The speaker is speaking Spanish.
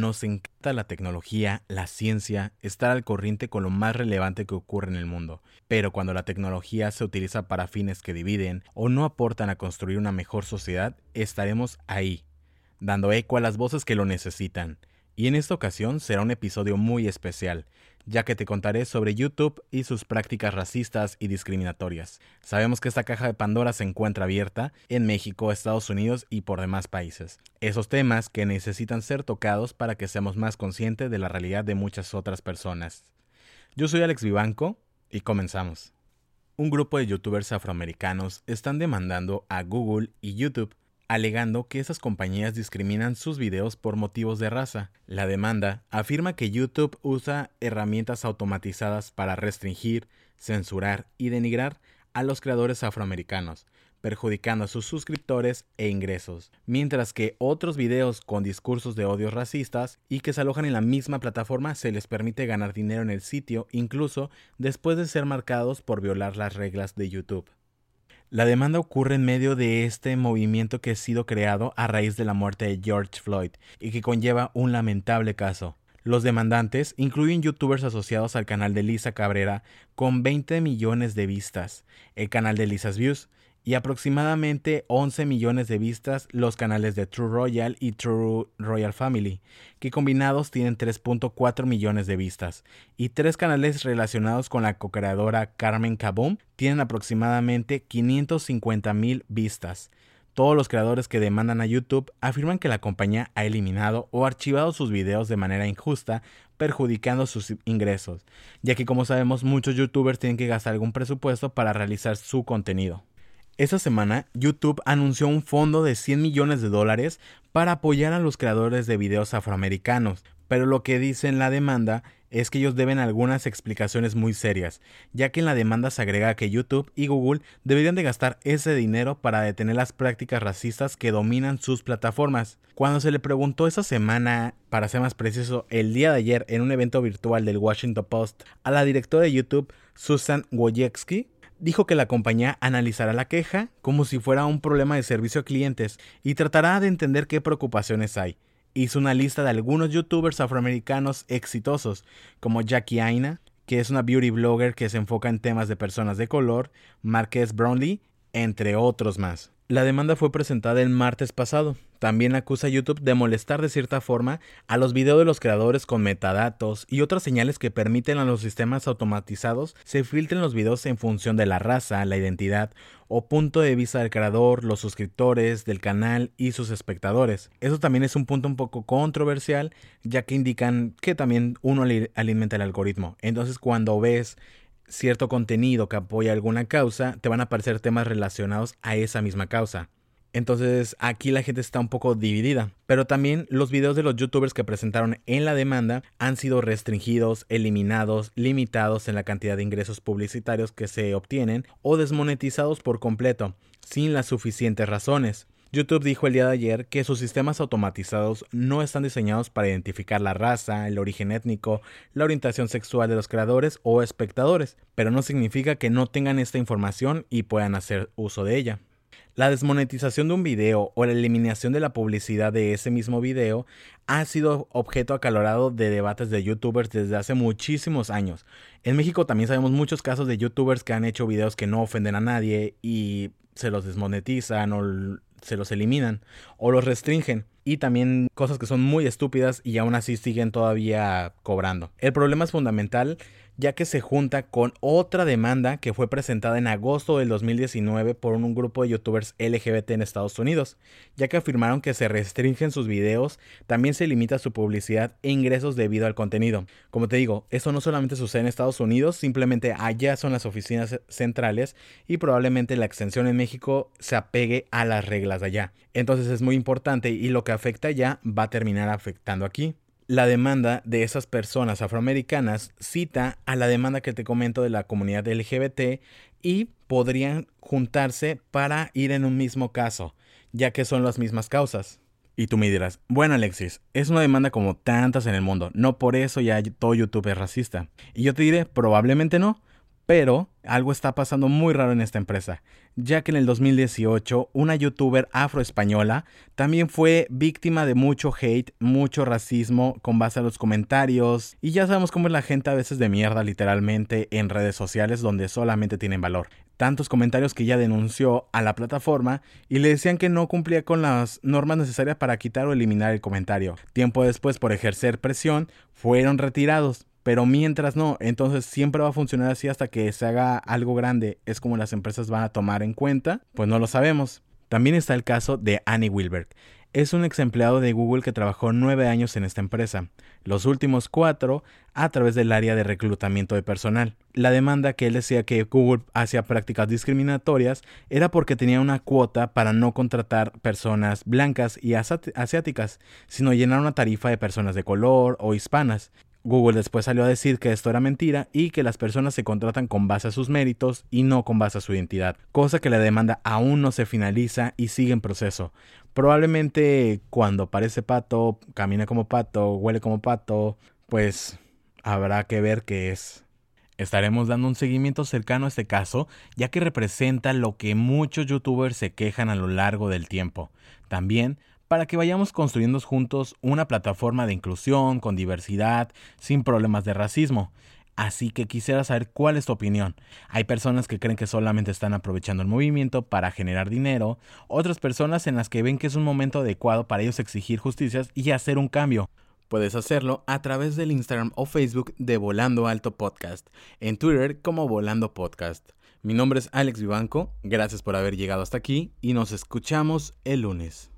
Nos encanta la tecnología, la ciencia, estar al corriente con lo más relevante que ocurre en el mundo. Pero cuando la tecnología se utiliza para fines que dividen o no aportan a construir una mejor sociedad, estaremos ahí, dando eco a las voces que lo necesitan. Y en esta ocasión será un episodio muy especial, ya que te contaré sobre YouTube y sus prácticas racistas y discriminatorias. Sabemos que esta caja de Pandora se encuentra abierta en México, Estados Unidos y por demás países. Esos temas que necesitan ser tocados para que seamos más conscientes de la realidad de muchas otras personas. Yo soy Alex Vivanco y comenzamos. Un grupo de youtubers afroamericanos están demandando a Google y YouTube alegando que esas compañías discriminan sus videos por motivos de raza. La demanda afirma que YouTube usa herramientas automatizadas para restringir, censurar y denigrar a los creadores afroamericanos, perjudicando a sus suscriptores e ingresos, mientras que otros videos con discursos de odio racistas y que se alojan en la misma plataforma se les permite ganar dinero en el sitio incluso después de ser marcados por violar las reglas de YouTube. La demanda ocurre en medio de este movimiento que ha sido creado a raíz de la muerte de George Floyd y que conlleva un lamentable caso. Los demandantes incluyen youtubers asociados al canal de Lisa Cabrera con 20 millones de vistas, el canal de Lisa's Views, y aproximadamente 11 millones de vistas los canales de True Royal y True Royal Family, que combinados tienen 3.4 millones de vistas, y tres canales relacionados con la co-creadora Carmen Kaboom tienen aproximadamente 550 mil vistas. Todos los creadores que demandan a YouTube afirman que la compañía ha eliminado o archivado sus videos de manera injusta, perjudicando sus ingresos, ya que como sabemos muchos youtubers tienen que gastar algún presupuesto para realizar su contenido. Esta semana, YouTube anunció un fondo de 100 millones de dólares para apoyar a los creadores de videos afroamericanos, pero lo que dice en la demanda es que ellos deben algunas explicaciones muy serias, ya que en la demanda se agrega que YouTube y Google deberían de gastar ese dinero para detener las prácticas racistas que dominan sus plataformas. Cuando se le preguntó esa semana, para ser más preciso, el día de ayer en un evento virtual del Washington Post a la directora de YouTube, Susan Wojcicki, dijo que la compañía analizará la queja como si fuera un problema de servicio a clientes y tratará de entender qué preocupaciones hay. Hizo una lista de algunos youtubers afroamericanos exitosos, como Jackie Aina, que es una beauty blogger que se enfoca en temas de personas de color, Marquez Brownlee, entre otros más. La demanda fue presentada el martes pasado. También acusa a YouTube de molestar de cierta forma a los videos de los creadores con metadatos y otras señales que permiten a los sistemas automatizados se filtren los videos en función de la raza, la identidad o punto de vista del creador, los suscriptores del canal y sus espectadores. Eso también es un punto un poco controversial ya que indican que también uno alimenta el algoritmo. Entonces cuando ves cierto contenido que apoya alguna causa, te van a aparecer temas relacionados a esa misma causa. Entonces aquí la gente está un poco dividida. Pero también los videos de los youtubers que presentaron en la demanda han sido restringidos, eliminados, limitados en la cantidad de ingresos publicitarios que se obtienen o desmonetizados por completo, sin las suficientes razones. YouTube dijo el día de ayer que sus sistemas automatizados no están diseñados para identificar la raza, el origen étnico, la orientación sexual de los creadores o espectadores, pero no significa que no tengan esta información y puedan hacer uso de ella. La desmonetización de un video o la eliminación de la publicidad de ese mismo video ha sido objeto acalorado de debates de youtubers desde hace muchísimos años. En México también sabemos muchos casos de youtubers que han hecho videos que no ofenden a nadie y se los desmonetizan o se los eliminan o los restringen. Y también cosas que son muy estúpidas y aún así siguen todavía cobrando. El problema es fundamental ya que se junta con otra demanda que fue presentada en agosto del 2019 por un grupo de youtubers LGBT en Estados Unidos, ya que afirmaron que se restringen sus videos, también se limita su publicidad e ingresos debido al contenido. Como te digo, eso no solamente sucede en Estados Unidos, simplemente allá son las oficinas centrales y probablemente la extensión en México se apegue a las reglas de allá. Entonces es muy importante y lo que afecta allá va a terminar afectando aquí la demanda de esas personas afroamericanas cita a la demanda que te comento de la comunidad LGBT y podrían juntarse para ir en un mismo caso, ya que son las mismas causas. Y tú me dirás, bueno Alexis, es una demanda como tantas en el mundo, no por eso ya todo YouTube es racista. Y yo te diré, probablemente no, Pero algo está pasando muy raro en esta empresa, ya que en el 2018 una youtuber afroespañola también fue víctima de mucho hate, mucho racismo con base a los comentarios, y ya sabemos cómo es la gente a veces de mierda literalmente en redes sociales donde solamente tienen valor. Tantos comentarios que ella denunció a la plataforma y le decían que no cumplía con las normas necesarias para quitar o eliminar el comentario. Tiempo después, por ejercer presión, fueron retirados pero mientras no, entonces siempre va a funcionar así hasta que se haga algo grande. Es como las empresas van a tomar en cuenta, pues no lo sabemos. También está el caso de Annie Wilberg. Es un ex empleado de Google que trabajó nueve años en esta empresa, los últimos cuatro a través del área de reclutamiento de personal. La demanda que él decía que Google hacía prácticas discriminatorias era porque tenía una cuota para no contratar personas blancas y asiáticas, sino llenar una tarifa de personas de color o hispanas. Google después salió a decir que esto era mentira y que las personas se contratan con base a sus méritos y no con base a su identidad, cosa que la demanda aún no se finaliza y sigue en proceso. Probablemente cuando parece pato, camina como pato, huele como pato, pues habrá que ver qué es. Estaremos dando un seguimiento cercano a este caso, ya que representa lo que muchos youtubers se quejan a lo largo del tiempo. También para que vayamos construyendo juntos una plataforma de inclusión, con diversidad, sin problemas de racismo. Así que quisiera saber cuál es tu opinión. Hay personas que creen que solamente están aprovechando el movimiento para generar dinero, otras personas en las que ven que es un momento adecuado para ellos exigir justicias y hacer un cambio. Puedes hacerlo a través del Instagram o Facebook de Volando Alto Podcast, en Twitter como Volando Podcast. Mi nombre es Alex Vivanco, gracias por haber llegado hasta aquí y nos escuchamos el lunes.